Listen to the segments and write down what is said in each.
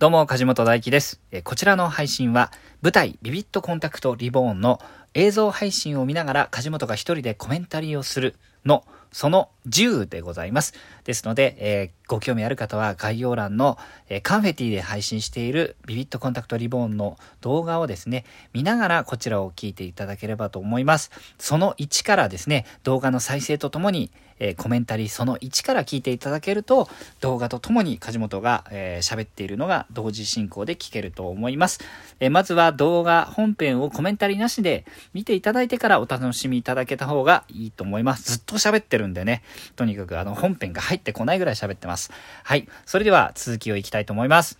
どうも、梶本大輝です。こちらの配信は、舞台ビビットコンタクトリボーンの映像配信を見ながら梶本が一人でコメンタリーをするの、その10でございます。ですので、えーご興味ある方は概要欄の、えーカンフェティで配信しているビビットコンタクトリボーンの動画をですね、見ながらこちらを聞いていただければと思います。その1からですね、動画の再生とともに、えーコメンタリーその1から聞いていただけると、動画とともに梶本が喋、えー喋っているのが同時進行で聞けると思います。えーまずは動画本編をコメンタリーなしで見ていただいてからお楽しみいただけた方がいいと思います。ずっと喋ってるるんでね、とにかくあの本編が入ってこないぐらい喋ってます。はい。それでは続きをいきたいと思います。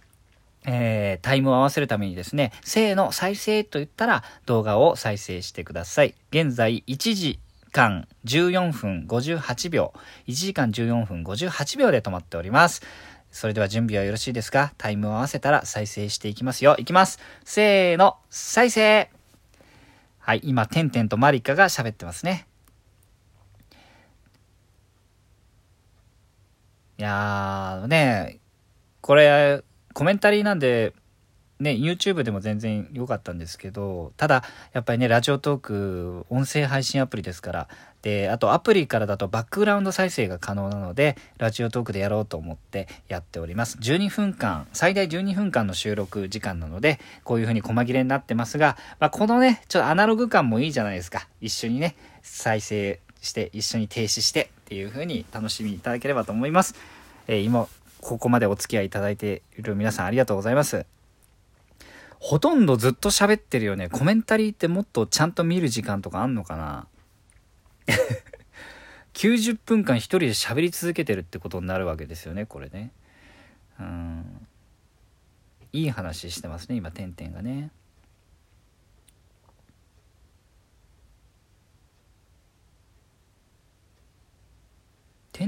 えータイムを合わせるためにですね、せーの、再生と言ったら動画を再生してください。現在1時間14分58秒、1時間14分58秒で止まっております。それでは準備はよろしいですか？タイムを合わせたら再生していきますよ。いきます。せーの、再生はい、今、てんてんとマリカが喋ってますね。いやー、ねこれ、コメンタリーなんで、ね、YouTube でも全然良かったんですけど、ただ、やっぱりね、ラジオトーク、音声配信アプリですから、で、あとアプリからだとバックグラウンド再生が可能なので、ラジオトークでやろうと思ってやっております。12分間、最大12分間の収録時間なので、こういう風に細切れになってますが、まあ、このね、ちょっとアナログ感もいいじゃないですか。一緒にね、再生して、一緒に停止してっていう風に楽しみいただければと思います。えー今、ここまでお付き合いいただいている皆さんありがとうございます。ほとんどずっと喋ってるよね。コメンタリーってもっとちゃんと見る時間とかあんのかな？90分間一人で喋り続けてるってことになるわけですよね、これね。うん。いい話してますね、今、てんてんがね。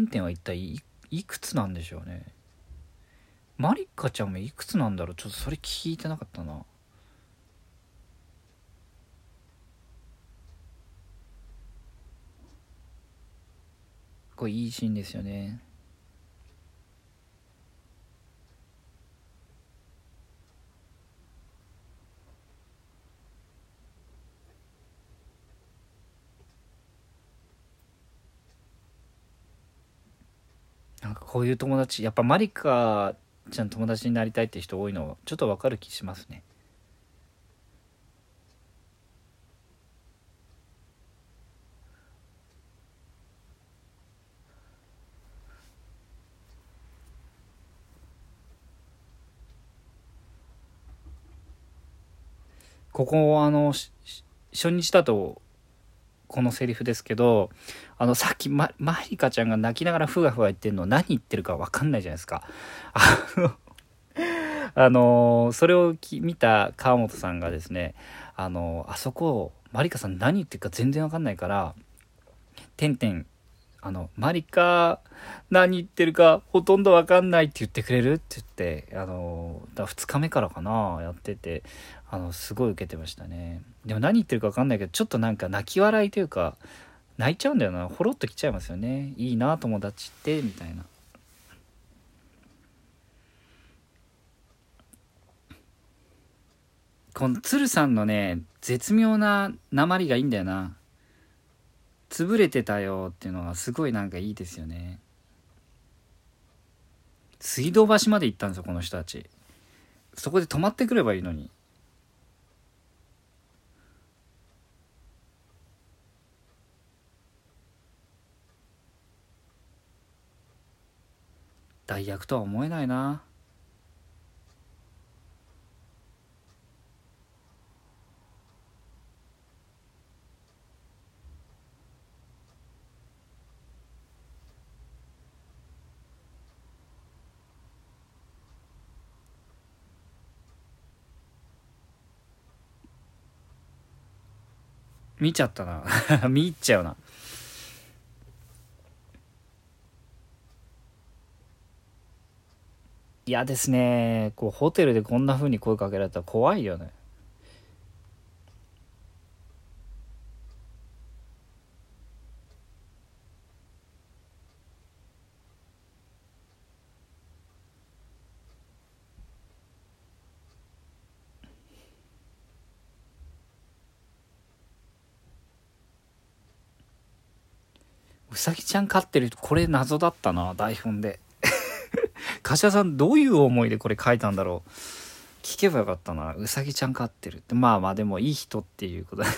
原点は一体いくつなんでしょうね？マリカちゃんもいくつなんだろう？ちょっとそれ聞いてなかったな。これいいシーンですよね。こういう友達やっぱマリカちゃん友達になりたいって人多いのちょっとわかる気しますね。ここあのしし初日だとこのセリフですけどあのさっきママリカちゃんが泣きながらふがふが言ってるの何言ってるか分かんないじゃないですか。あの あのそれをき見た川本さんがですねあのあそこマリカさん何言ってるか全然分かんないから「てんてんあのマリカ何言ってるかほとんど分かんないって言ってくれる?」って言ってあのだ2日目からかなやっててあのすごい受けてましたね。でも何言ってるか分かんないけどちょっとなんか泣き笑いというか泣いちゃうんだよな。ほろっときちゃいますよね。いいな友達ってみたいな。この鶴さんのね絶妙な鉛がいいんだよな。潰れてたよっていうのがすごいなんかいいですよね。水道橋まで行ったんですよこの人たち。そこで止まってくればいいのに。代役とは思えないな。見ちゃったな。見入っちゃうな。嫌ですねこうホテルでこんな風に声かけられたら怖いよね。うさぎちゃん飼ってるこれ謎だったな台本で。柏さんどういう思いでこれ書いたんだろう？聞けばよかったな。うさぎちゃん飼ってるって。まあまあでもいい人っていうこと。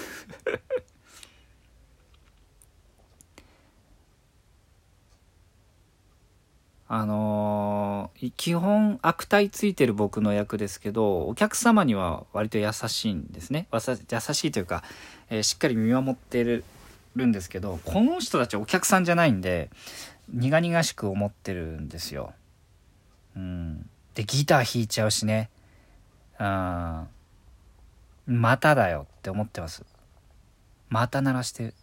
あのー、基本悪態ついてる僕の役ですけどお客様には割と優しいんですね。優しいというか、えー、しっかり見守ってるんですけどこの人たちお客さんじゃないんで苦々しく思ってるんですよ。うん、でギター弾いちゃうしね。うんまただよって思ってます。また鳴らして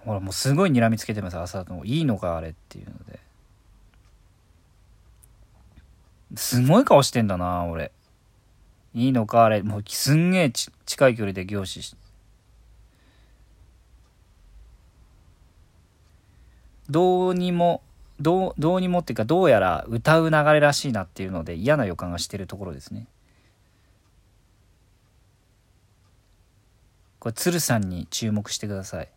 ほらもうすごい睨みつけてます朝のいいのかあれっていうので。すごい顔してんだな俺。いいのかあれ。もうすんげえ近い距離で凝視してどうにもどうどうにもっていうかどうやら歌う流れらしいなっていうので嫌な予感がしてるところですね。これ鶴さんに注目してください。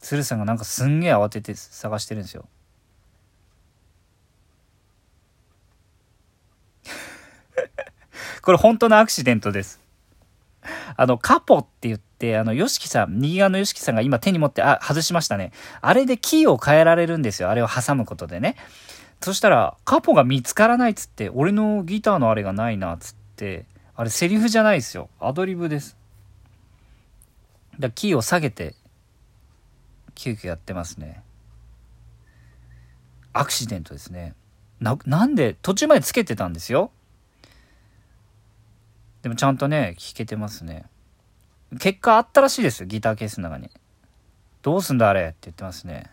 鶴さんがなんかすんげえ慌てて探してるんですよ。これ本当のアクシデントです。あの、カポって言って、あの、ヨシキさん、右側のヨシキさんが今手に持って、あ、外しましたね。あれでキーを変えられるんですよ。あれを挟むことでね。そしたら、カポが見つからないっつって、俺のギターのあれがないなっつって、あれセリフじゃないですよ。アドリブです。だキーを下げて、急遽やってますね。アクシデントですね。な、なんで、途中までつけてたんですよ。でもちゃんとね、弾けてますね。結果あったらしいですよ、ギターケースの中に。どうすんだあれって言ってますね。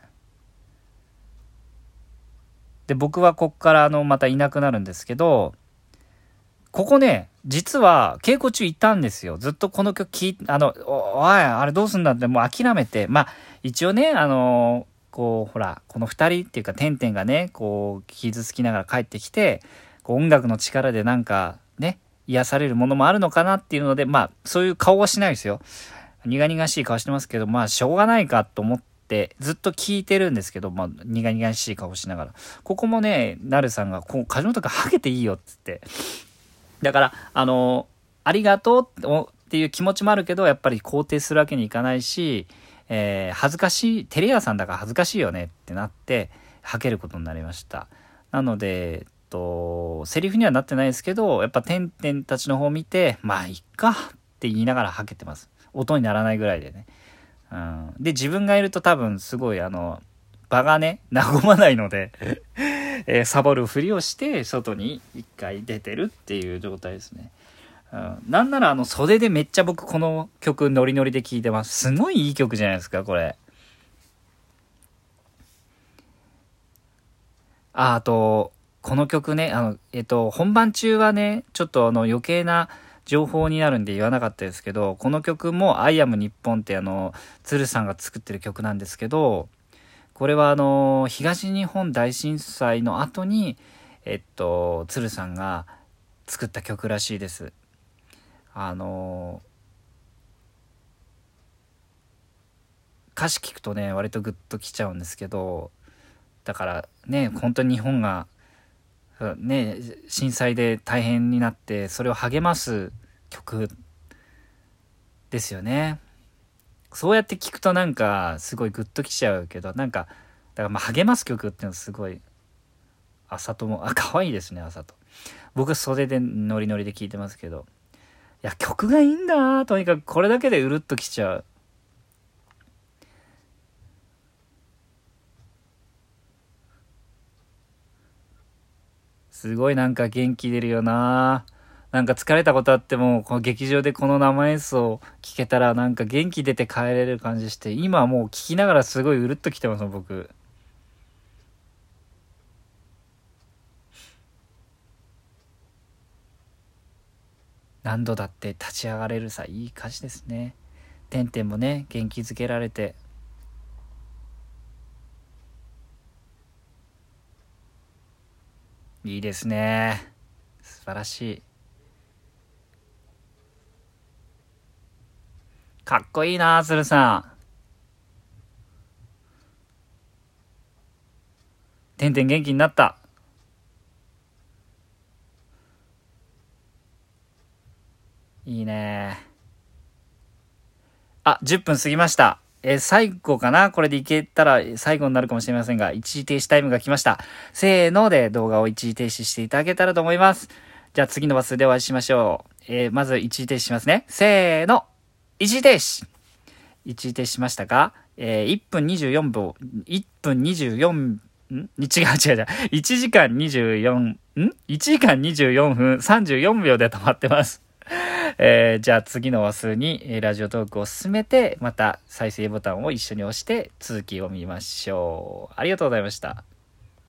で、僕はこっからあの、またいなくなるんですけど、ここね、実は稽古中いたんですよ。ずっとこの曲聴いあの、おい、あれどうすんだってもう諦めて、まあ、一応ね、あのこう、ほら、この二人っていうか、てんてんがね、こう、傷つきながら帰ってきて、こう音楽の力でなんか、ね、癒されるものもあるのかなっていうので、まあ、そういう顔はしないですよ。苦々しい顔してますけど、まあ、しょうがないかと思って、ずっと聞いてるんですけど、まあ、苦々しい顔しながら。ここもね、なるさんが、こう、梶本がハゲていいよっつって。だから、あの、ありがとうっていう気持ちもあるけど、やっぱり肯定するわけにいかないし、えー、恥ずかしい、テレ屋さんだから恥ずかしいよねってなって、はけることになりました。なので、と、セリフにはなってないですけど、やっぱてんてんたちの方を見て、まあ、いっかって言いながらはけてます。音にならないぐらいでね。うん、で、自分がいると多分すごいあの、場がね、和まないので えー、サボるふりをして外に一回出てるっていう状態ですね。うん、なんならあの袖でめっちゃ僕この曲ノリノリで聴いてます。すごいいい曲じゃないですか、これ。あ、あと、この曲ね、あの、えっと、本番中はね、ちょっとあの余計な情報になるんで言わなかったですけど、この曲も I am 日本ってあの、鶴さんが作ってる曲なんですけど、これはあの、東日本大震災の後に、えっと、鶴さんが作った曲らしいです。あの、歌詞聞くとね、割とグッときちゃうんですけど、だからね、本当に日本がね、震災で大変になってそれを励ます曲ですよね。そうやって聞くとなんかすごいグッときちゃうけどなんかだからまあ励ます曲っていうのはすごい朝ともあ可愛いですね朝と。僕は袖でノリノリで聞いてますけど。いや曲がいいんだとにかく。これだけでうるっときちゃう。すごいなんか元気出るよななんか疲れたことあっても、この劇場でこの生演奏聴けたらなんか元気出て帰れる感じして、今はもう聴きながらすごいうるっときてます僕。何度だって立ち上がれるさ、いい歌詞ですね。てんてんもね、元気づけられて、いいですね。素晴らしい。かっこいいな、鶴さん。てんてん元気になった。いいね。あ、10分過ぎました。えー、最後かな？これでいけたら最後になるかもしれませんが、一時停止タイムが来ました。せーので動画を一時停止していただけたらと思います。じゃあ次のバスでお会いしましょう。えー、まず一時停止しますね。せーの。一時停止。一時停止しましたか？えー、1分24秒、1分24、ん？違う違う違う。1時間24、ん ?1 時間24分34秒で止まってます。えー、じゃあ次の話数に、ラジオトークを進めて、また再生ボタンを一緒に押して続きを見ましょう。ありがとうございました。